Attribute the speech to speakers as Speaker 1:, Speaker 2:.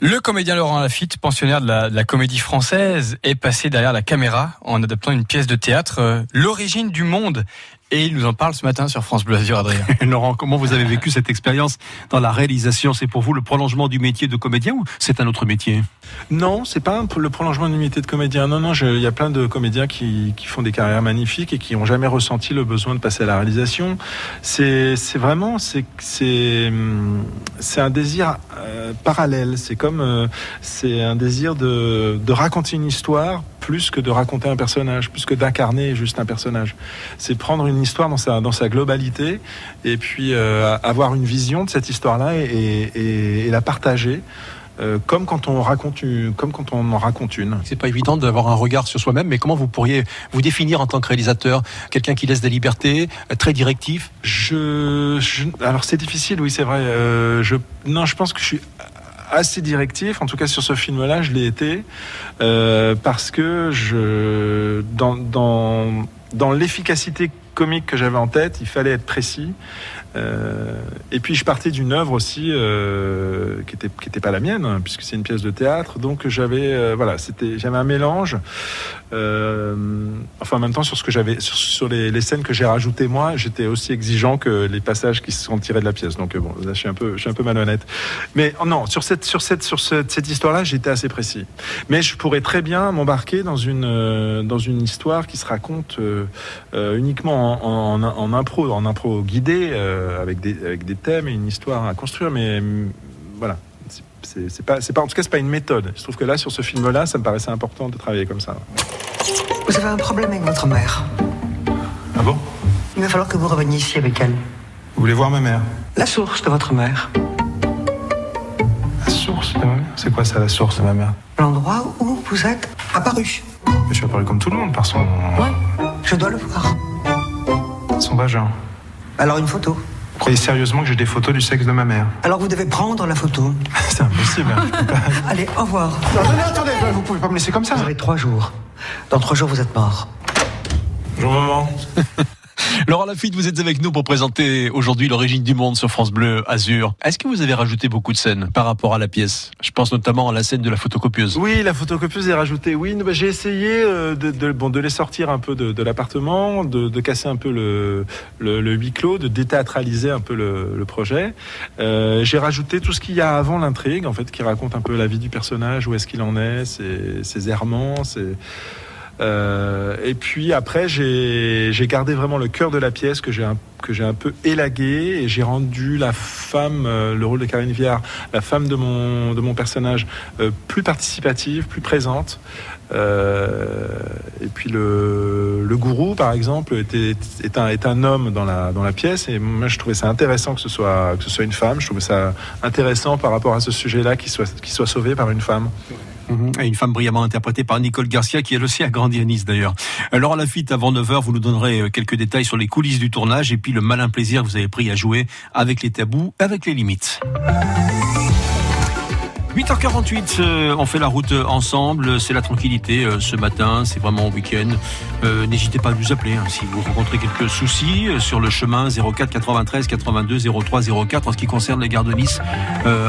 Speaker 1: Le comédien Laurent Lafitte, pensionnaire de la, de la, comédie française, est passé derrière la caméra en adaptant une pièce de théâtre, euh, L'origine du monde. Et il nous en parle ce matin sur France Bleu Azur, Adrien.
Speaker 2: Laurent, comment vous avez vécu cette expérience dans la réalisation? C'est pour vous le prolongement du métier de comédien ou c'est un autre métier?
Speaker 3: Non, c'est pas le prolongement du métier de comédien. Non, non, il y a plein de comédiens qui, qui, font des carrières magnifiques et qui n'ont jamais ressenti le besoin de passer à la réalisation. C'est vraiment, c'est c'est un désir euh, parallèle. C'est comme, euh, c'est un désir de, de raconter une histoire plus que de raconter un personnage, plus que d'incarner juste un personnage. C'est prendre une histoire dans sa, dans sa globalité et puis euh, avoir une vision de cette histoire-là et, et, et, la partager. Euh, comme quand on raconte une, comme quand on en raconte une.
Speaker 2: C'est pas évident d'avoir un regard sur soi-même, mais comment vous pourriez vous définir en tant que réalisateur? Quelqu'un qui laisse des libertés, euh, très directif?
Speaker 3: Je, je, alors c'est difficile, oui c'est vrai. Euh, je, non, je pense que je suis assez directif. En tout cas, sur ce film-là, je l'ai été euh, parce que je, dans, dans, dans l'efficacité comique que j'avais en tête, il fallait être précis. Euh, et puis je partais d'une œuvre aussi euh, qui était qui était pas la mienne hein, puisque c'est une pièce de théâtre. Donc j'avais euh, voilà c'était j'avais un mélange. Enfin en même temps sur ce que j'avais sur, les, scènes que j'ai rajoutées moi, j'étais aussi exigeant que les passages qui se sont tirés de la pièce. Donc bon là je suis un peu je suis un peu malhonnête. Mais oh, non sur cette sur cette sur cette, cette histoire-là j'étais assez précis. Mais je pourrais très bien m'embarquer dans une dans une histoire qui se raconte uniquement en, en, en, impro en impro guidé. Euh, avec, des, avec des thèmes et une histoire à construire, mais mm, voilà. C'est pas, pas, en tout cas, c'est pas une méthode. Je trouve que là, sur ce film-là, ça me paraissait important de travailler comme ça.
Speaker 4: Vous avez un problème avec votre mère.
Speaker 3: Ah bon?
Speaker 4: Il va falloir que vous reveniez ici avec elle.
Speaker 3: Vous voulez voir ma mère?
Speaker 4: La source de votre mère.
Speaker 3: La source de ma mère? C'est quoi ça, la source de ma mère?
Speaker 4: L'endroit où vous êtes apparu.
Speaker 3: Je suis apparu comme tout le monde, par son...
Speaker 4: Ouais, je dois le voir.
Speaker 3: Son vagin.
Speaker 4: Alors une photo.
Speaker 3: Vous croyez sérieusement que j'ai des photos du sexe de ma mère?
Speaker 4: Alors vous devez prendre la photo.
Speaker 3: C'est impossible. Hein, pas...
Speaker 4: Allez, au revoir.
Speaker 3: Non, non, non, attendez, vous pouvez pas me laisser comme ça.
Speaker 4: Vous avez trois jours. Dans trois jours, vous êtes mort.
Speaker 3: Bonjour maman.
Speaker 2: Laurent Lafitte, vous êtes avec nous pour présenter aujourd'hui l'origine du monde sur France Bleu Azur. Est-ce que vous avez rajouté beaucoup de scènes par rapport à la pièce? Je pense notamment à la scène de la photocopieuse.
Speaker 3: Oui, la photocopieuse est rajoutée. Oui, bah, j'ai essayé de, de, bon, de les sortir un peu de, de l'appartement, de, de, casser un peu le, le, le, huis clos, de déthéâtraliser un peu le, le projet. Euh, j'ai rajouté tout ce qu'il y a avant l'intrigue, en fait, qui raconte un peu la vie du personnage, où est-ce qu'il en est, ses, ses errements, ses euh, et puis après, j'ai gardé vraiment le cœur de la pièce que j'ai un, que j'ai un peu élagué et j'ai rendu la femme, euh, le rôle de Karine Viard, la femme de mon, de mon personnage, euh, plus participative, plus présente. Et puis le, le gourou, par exemple, était, est, un, homme dans la, dans la pièce. Et moi, je trouvais ça intéressant que ce soit, que ce soit une femme. Je trouvais ça intéressant par rapport à ce sujet-là, qu'il soit, qu'il soit sauvé par une femme.
Speaker 2: Et une femme brillamment interprétée par Nicole Garcia, qui elle aussi a grandi à Nice d'ailleurs. Alors à la fuite, avant 9h, vous nous donnerez quelques détails sur les coulisses du tournage et puis le malin plaisir que vous avez pris à jouer avec les tabous, avec les limites. 8h48, euh, on fait la route ensemble, c'est la tranquillité euh, ce matin, c'est vraiment week-end. Euh, N'hésitez pas à nous appeler hein, si vous rencontrez quelques soucis sur le chemin 04 93 82 03 04 en ce qui concerne les gares de Nice.